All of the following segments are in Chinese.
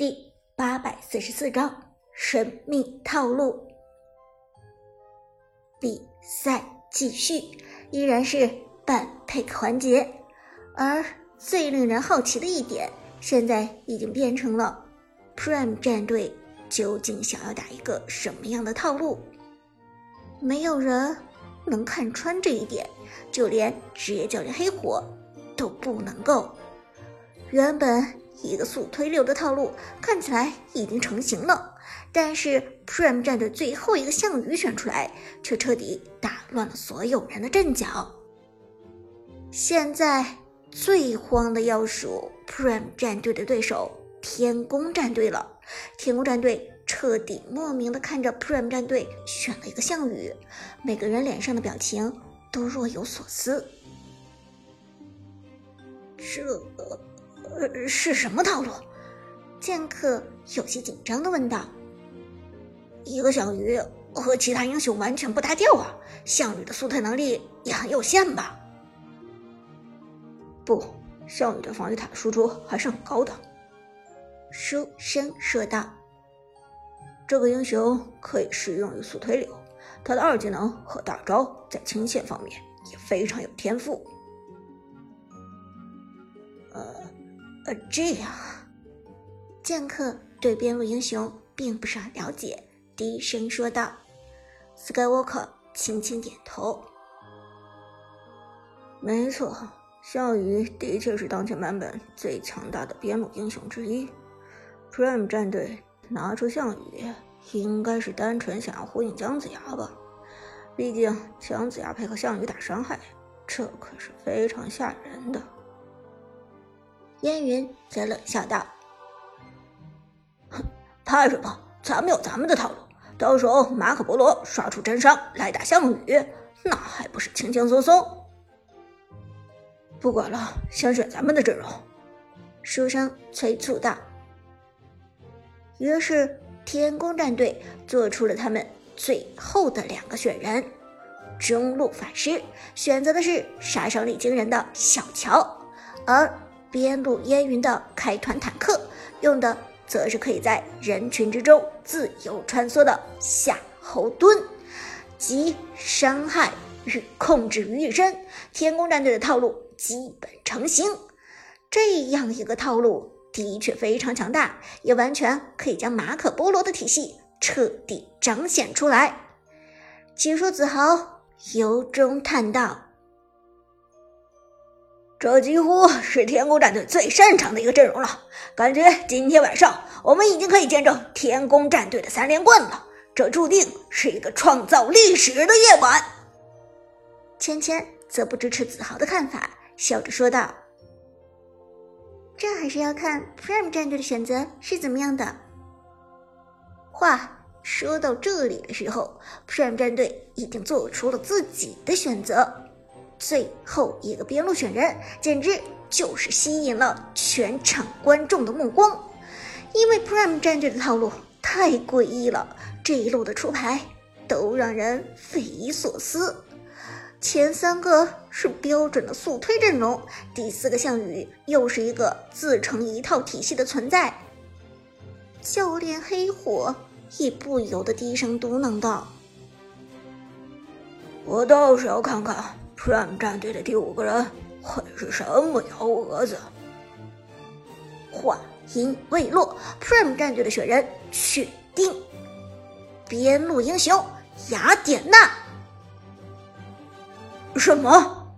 第八百四十四章神秘套路。比赛继续，依然是半 pick 环节，而最令人好奇的一点，现在已经变成了 Prime 战队究竟想要打一个什么样的套路？没有人能看穿这一点，就连职业教练黑火都不能够。原本。一个速推流的套路看起来已经成型了，但是 Prime 战队最后一个项羽选出来，却彻底打乱了所有人的阵脚。现在最慌的要数 Prime 战队的对手天宫战队了。天宫战队彻底莫名的看着 Prime 战队选了一个项羽，每个人脸上的表情都若有所思。这。呃，是什么套路？剑客有些紧张的问道。一个项羽和其他英雄完全不搭调啊！项羽的速退能力也很有限吧？不，项羽的防御塔输出还是很高的。书生说道。这个英雄可以适用于速推流，他的二技能和大招在清线方面也非常有天赋。这样，剑客对边路英雄并不是很了解，低声说道：“Skywalker 轻轻点头，没错，项羽的确是当前版本最强大的边路英雄之一。Prime 战队拿出项羽，应该是单纯想要呼应姜子牙吧？毕竟姜子牙配合项羽打伤害，这可是非常吓人的。”烟云则冷笑道：“哼，怕什么？咱们有咱们的套路。到时候马可波罗刷出真伤来打项羽，那还不是轻轻松松？不管了，先选咱们的阵容。”书生催促道。于是天宫战队做出了他们最后的两个选人：中路法师选择的是杀伤力惊人的小乔，而。边路烟云的开团坦克用的则是可以在人群之中自由穿梭的夏侯惇，集伤害与控制于一身。天宫战队的套路基本成型，这样一个套路的确非常强大，也完全可以将马可波罗的体系彻底彰显出来。解说子豪由衷叹道。这几乎是天宫战队最擅长的一个阵容了，感觉今天晚上我们已经可以见证天宫战队的三连冠了。这注定是一个创造历史的夜晚。芊芊则不支持子豪的看法，笑着说道：“这还是要看 Prime 战队的选择是怎么样的。”话说到这里的时候，Prime 战队已经做出了自己的选择。最后一个边路选人，简直就是吸引了全场观众的目光，因为 Prime 战队的套路太诡异了，这一路的出牌都让人匪夷所思。前三个是标准的速推阵容，第四个项羽又是一个自成一套体系的存在。教练黑火也不由得低声嘟囔道：“我倒是要看看。” Prime 战队的第五个人会是什么幺蛾子？话音未落，Prime 战队的选人确定，边路英雄雅典娜。什么？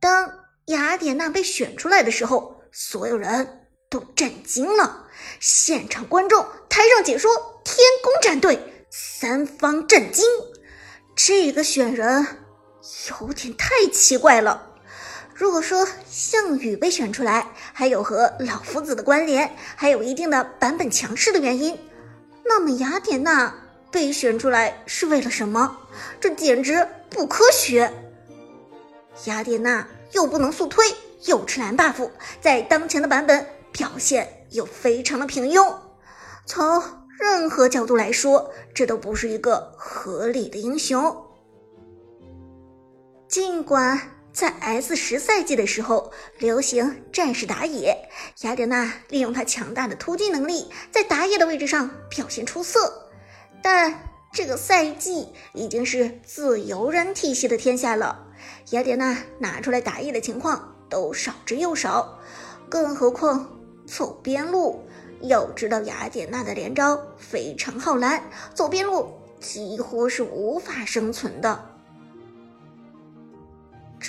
当雅典娜被选出来的时候，所有人都震惊了。现场观众、台上解说，天宫战队三方震惊。这个选人。有点太奇怪了。如果说项羽被选出来，还有和老夫子的关联，还有一定的版本强势的原因，那么雅典娜被选出来是为了什么？这简直不科学。雅典娜又不能速推，又吃蓝 buff，在当前的版本表现又非常的平庸，从任何角度来说，这都不是一个合理的英雄。尽管在 S 十赛季的时候，流行战士打野，雅典娜利用她强大的突击能力，在打野的位置上表现出色。但这个赛季已经是自由人体系的天下了，雅典娜拿出来打野的情况都少之又少，更何况走边路。要知道，雅典娜的连招非常耗蓝，走边路几乎是无法生存的。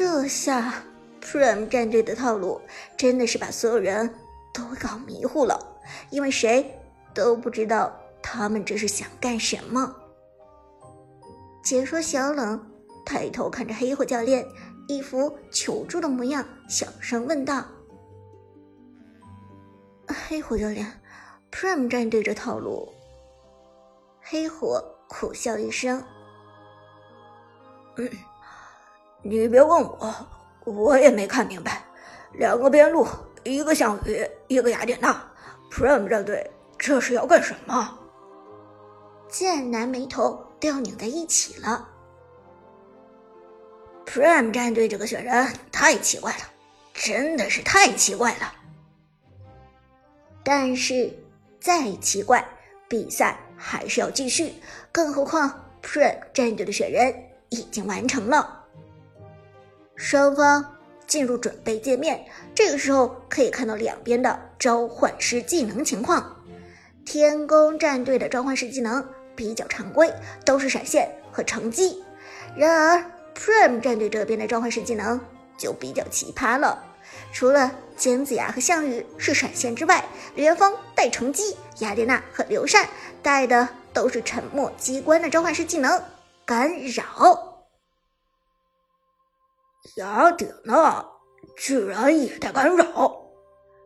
这下，Prime 战队的套路真的是把所有人都搞迷糊了，因为谁都不知道他们这是想干什么。解说小冷抬头看着黑火教练，一副求助的模样，小声问道：“黑火教练。” Prime 战队这套路，黑火苦笑一声：“，你别问我，我也没看明白。两个边路，一个项羽，一个雅典娜，Prime 战队这是要干什么？”剑南眉头都要拧在一起了。Prime 战队这个选人太奇怪了，真的是太奇怪了。但是。再奇怪，比赛还是要继续。更何况，Prime 战队的选人已经完成了。双方进入准备界面，这个时候可以看到两边的召唤师技能情况。天宫战队的召唤师技能比较常规，都是闪现和乘机。然而，Prime 战队这边的召唤师技能就比较奇葩了。除了姜子牙和项羽是闪现之外，李元芳带乘机，雅典娜和刘禅带的都是沉默机关的召唤师技能干扰。雅典娜居然也带干扰，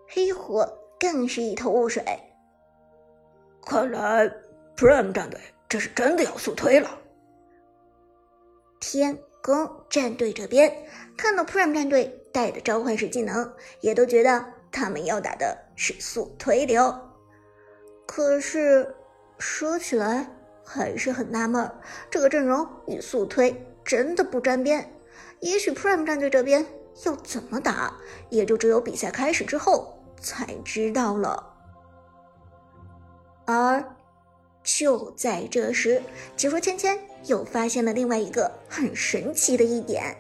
黑火更是一头雾水。看来 Prime 战队这是真的要速推了。天宫战队这边看到 Prime 战队。带的召唤师技能，也都觉得他们要打的是速推流。可是说起来还是很纳闷，这个阵容与速推真的不沾边。也许 Prime 战队这边要怎么打，也就只有比赛开始之后才知道了。而就在这时，解说芊芊又发现了另外一个很神奇的一点。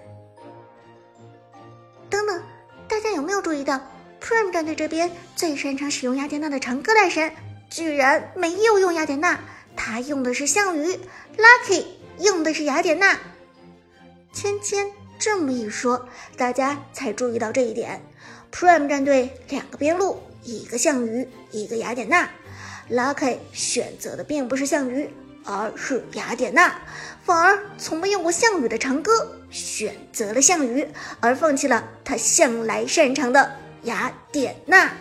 等等，大家有没有注意到，Prime 战队这边最擅长使用雅典娜的长歌大神，居然没有用雅典娜，他用的是项羽；Lucky 用的是雅典娜。芊芊这么一说，大家才注意到这一点。Prime 战队两个边路，一个项羽，一个雅典娜，Lucky 选择的并不是项羽。而是雅典娜，反而从没用过项羽的长歌，选择了项羽，而放弃了他向来擅长的雅典娜。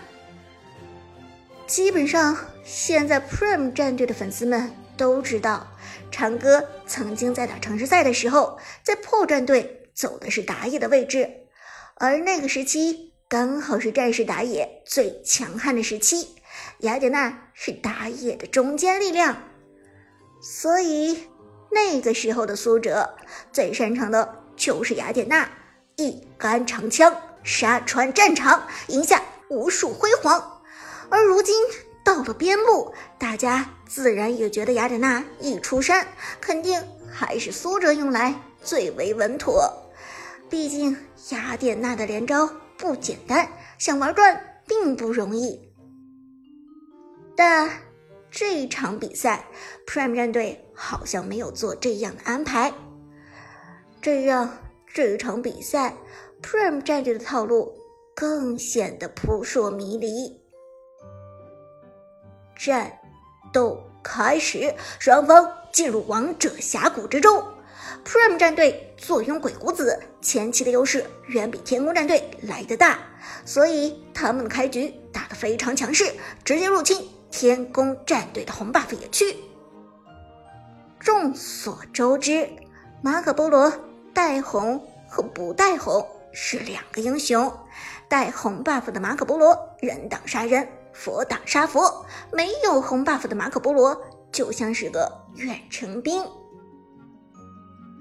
基本上，现在 Prime 战队的粉丝们都知道，长歌曾经在打城市赛的时候，在破战队走的是打野的位置，而那个时期刚好是战士打野最强悍的时期，雅典娜是打野的中坚力量。所以那个时候的苏哲最擅长的就是雅典娜，一杆长枪杀穿战场，赢下无数辉煌。而如今到了边路，大家自然也觉得雅典娜一出山，肯定还是苏哲用来最为稳妥。毕竟雅典娜的连招不简单，想玩转并不容易。但。这一场比赛，Prime 战队好像没有做这样的安排，这让这场比赛 Prime 战队的套路更显得扑朔迷离。战斗开始，双方进入王者峡谷之中。Prime 战队坐拥鬼谷子，前期的优势远比天宫战队来的大，所以他们的开局打得非常强势，直接入侵。天宫战队的红 buff 野区。众所周知，马可波罗带红和不带红是两个英雄。带红 buff 的马可波罗，人挡杀人，佛挡杀佛；没有红 buff 的马可波罗，就像是个远程兵。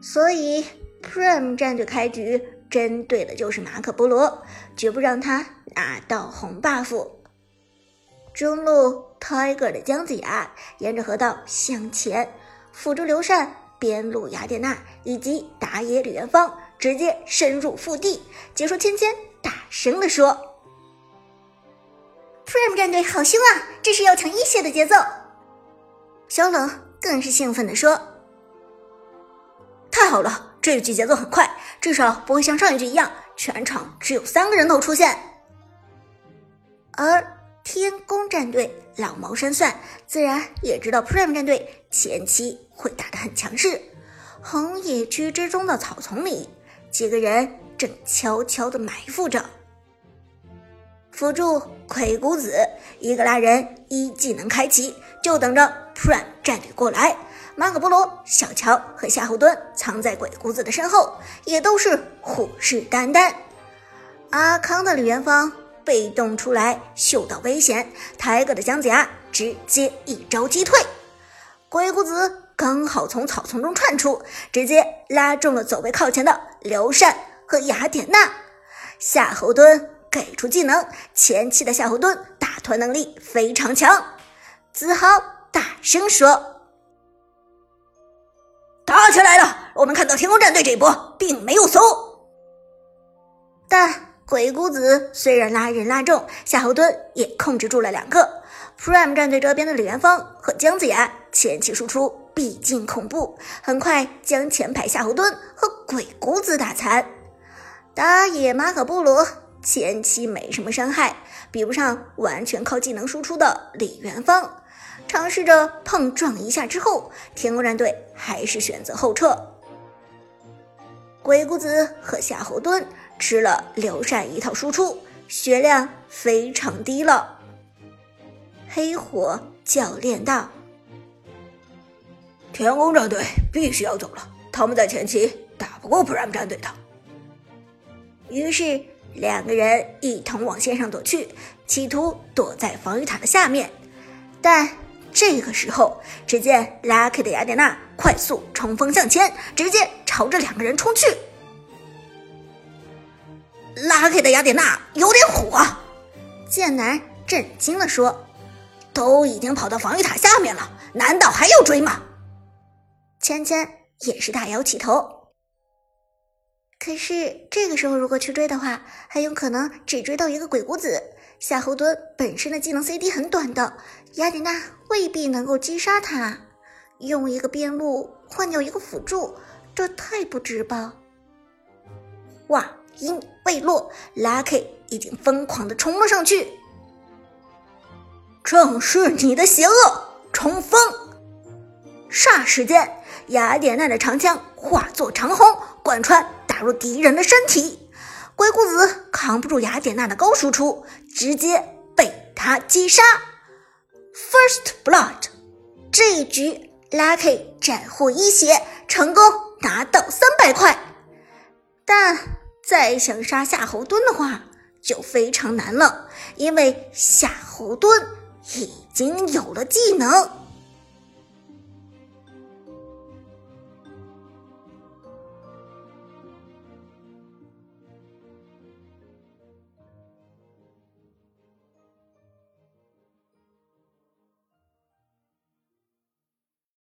所以，Prime 战队开局针对的就是马可波罗，绝不让他拿到红 buff。中路 Tiger 的姜子牙沿着河道向前，辅助刘禅，边路雅典娜以及打野李元芳直接深入腹地。解说芊芊大声地说：“Prime 战队好凶啊，这是要抢一血的节奏。”小冷更是兴奋地说：“太好了，这一局节奏很快，至少不会像上一局一样，全场只有三个人头出现。”而。天宫战队老谋深算，自然也知道 Prime 战队前期会打得很强势。红野区之中的草丛里，几个人正悄悄地埋伏着。辅助鬼谷子一个拉人一技能开启，就等着 Prime 战队过来。马可波罗、小乔和夏侯惇藏在鬼谷子的身后，也都是虎视眈眈。阿康的李元芳。被动出来，嗅到危险，抬个的姜子牙直接一招击退。鬼谷子刚好从草丛中窜出，直接拉中了走位靠前的刘禅和雅典娜。夏侯惇给出技能，前期的夏侯惇打团能力非常强。子豪大声说：“打起来了！我们看到天空战队这一波并没有怂，但……”鬼谷子虽然拉人拉中，夏侯惇也控制住了两个。Prime 战队这边的李元芳和姜子牙前期输出毕竟恐怖，很快将前排夏侯惇和鬼谷子打残。打野马可波罗前期没什么伤害，比不上完全靠技能输出的李元芳。尝试着碰撞一下之后，天空战队还是选择后撤。鬼谷子和夏侯惇。吃了刘禅一套输出，血量非常低了。黑火教练道：“天宫战队必须要走了，他们在前期打不过 Prime 战队的。”于是两个人一同往线上躲去，企图躲在防御塔的下面。但这个时候，只见 Lucky 的雅典娜快速冲锋向前，直接朝着两个人冲去。拉开的雅典娜有点火，剑南震惊地说：“都已经跑到防御塔下面了，难道还要追吗？”芊芊也是大摇起头。可是这个时候如果去追的话，很有可能只追到一个鬼谷子。夏侯惇本身的技能 CD 很短的，雅典娜未必能够击杀他。用一个边路换掉一个辅助，这太不值吧？哇！音未落，Lucky 已经疯狂的冲了上去。正是你的邪恶冲锋！霎时间，雅典娜的长枪化作长虹，贯穿入敌人的身体。鬼谷子扛不住雅典娜的高输出，直接被他击杀。First Blood，这一局 Lucky 斩获一血，成功拿到三百块，但。再想杀夏侯惇的话，就非常难了，因为夏侯惇已经有了技能。